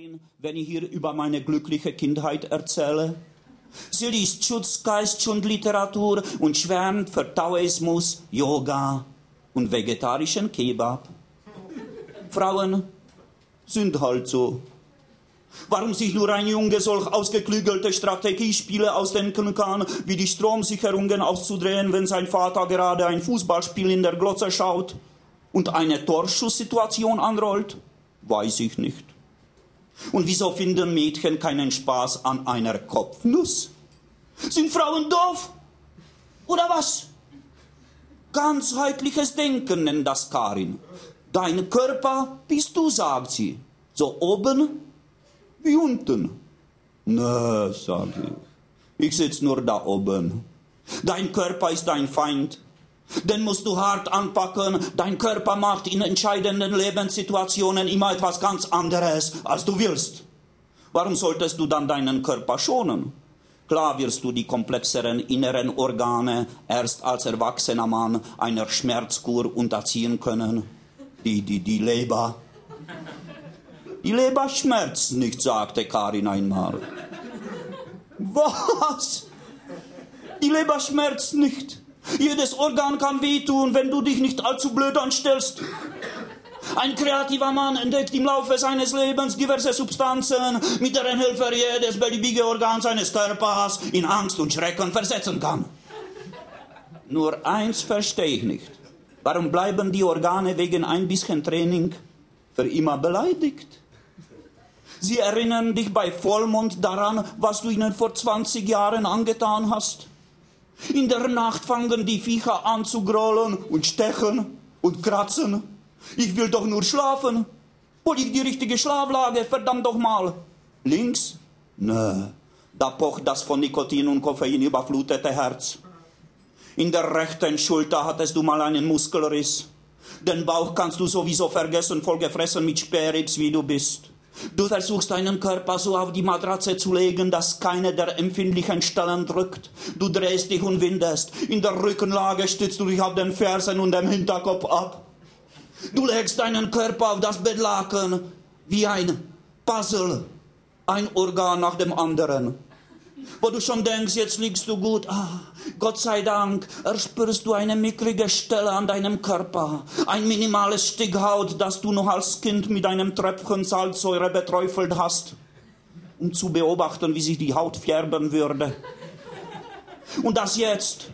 Karin, wenn ich ihr über meine glückliche Kindheit erzähle? Sie liest Schutzgeist und Literatur und schwärmt für Taoismus, Yoga und vegetarischen Kebab. Frauen sind halt so. Warum sich nur ein Junge solch ausgeklügelte Strategiespiele ausdenken kann, wie die Stromsicherungen auszudrehen, wenn sein Vater gerade ein Fußballspiel in der Glotze schaut und eine Torschusssituation anrollt, weiß ich nicht. Und wieso finden Mädchen keinen Spaß an einer Kopfnuss? Sind Frauen doof? Oder was? Ganzheitliches Denken nennt das Karin. Dein Körper bist du, sagt sie. So oben wie unten. Nö, sag ich. Ich sitz nur da oben. Dein Körper ist dein Feind. Den musst du hart anpacken. Dein Körper macht in entscheidenden Lebenssituationen immer etwas ganz anderes, als du willst. Warum solltest du dann deinen Körper schonen? Klar wirst du die komplexeren inneren Organe erst als erwachsener Mann einer Schmerzkur unterziehen können. Die, die, die Leber. Die Leber schmerzt nicht, sagte Karin einmal. Was? Die Leber schmerzt nicht. Jedes Organ kann wehtun, wenn du dich nicht allzu blöd anstellst. Ein kreativer Mann entdeckt im Laufe seines Lebens diverse Substanzen, mit deren Hilfe jedes beliebige Organ seines Körpers in Angst und Schrecken versetzen kann. Nur eins verstehe ich nicht. Warum bleiben die Organe wegen ein bisschen Training für immer beleidigt? Sie erinnern dich bei Vollmond daran, was du ihnen vor 20 Jahren angetan hast. In der Nacht fangen die Viecher an zu grollen und stechen und kratzen. Ich will doch nur schlafen. Wo liegt die richtige Schlaflage? Verdammt doch mal. Links? Nö. Da pocht das von Nikotin und Koffein überflutete Herz. In der rechten Schulter hattest du mal einen Muskelriss. Den Bauch kannst du sowieso vergessen, vollgefressen mit Sperrix, wie du bist. Du versuchst deinen Körper so auf die Matratze zu legen, dass keine der empfindlichen Stellen drückt. Du drehst dich und windest. In der Rückenlage stützt du dich auf den Fersen und dem Hinterkopf ab. Du legst deinen Körper auf das Bettlaken wie ein Puzzle, ein Organ nach dem anderen. Wo du schon denkst, jetzt liegst du gut, ah, Gott sei Dank, erspürst du eine mickrige Stelle an deinem Körper, ein minimales Stück Haut, das du noch als Kind mit einem Tröpfchen Salzsäure beträufelt hast, um zu beobachten, wie sich die Haut färben würde. Und das jetzt,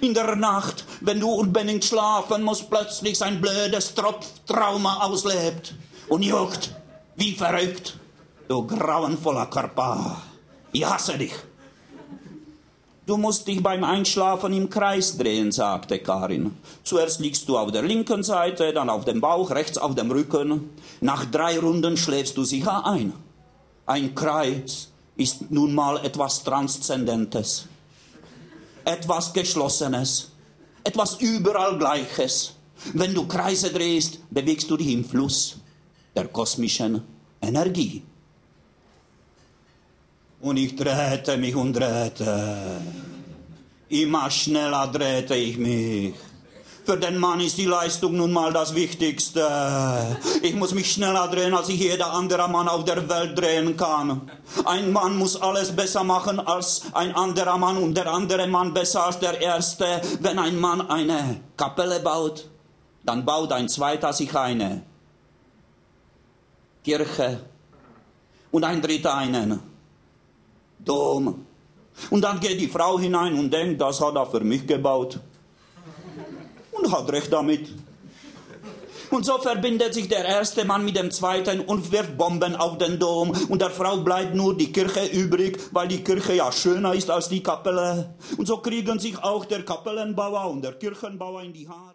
in der Nacht, wenn du unbedingt schlafen musst, plötzlich ein blödes Tropftrauma auslebt und juckt wie verrückt. Du grauenvoller Körper, ich hasse dich. Du musst dich beim Einschlafen im Kreis drehen, sagte Karin. Zuerst liegst du auf der linken Seite, dann auf dem Bauch, rechts auf dem Rücken. Nach drei Runden schläfst du sicher ein. Ein Kreis ist nun mal etwas Transzendentes, etwas Geschlossenes, etwas überall Gleiches. Wenn du Kreise drehst, bewegst du dich im Fluss der kosmischen Energie. Und ich drehte mich und drehte. Immer schneller drehte ich mich. Für den Mann ist die Leistung nun mal das Wichtigste. Ich muss mich schneller drehen, als ich jeder andere Mann auf der Welt drehen kann. Ein Mann muss alles besser machen als ein anderer Mann und der andere Mann besser als der erste. Wenn ein Mann eine Kapelle baut, dann baut ein zweiter sich eine Kirche und ein dritter einen Dom. Und dann geht die Frau hinein und denkt, das hat er für mich gebaut. Und hat recht damit. Und so verbindet sich der erste Mann mit dem zweiten und wirft Bomben auf den Dom. Und der Frau bleibt nur die Kirche übrig, weil die Kirche ja schöner ist als die Kapelle. Und so kriegen sich auch der Kapellenbauer und der Kirchenbauer in die Haare.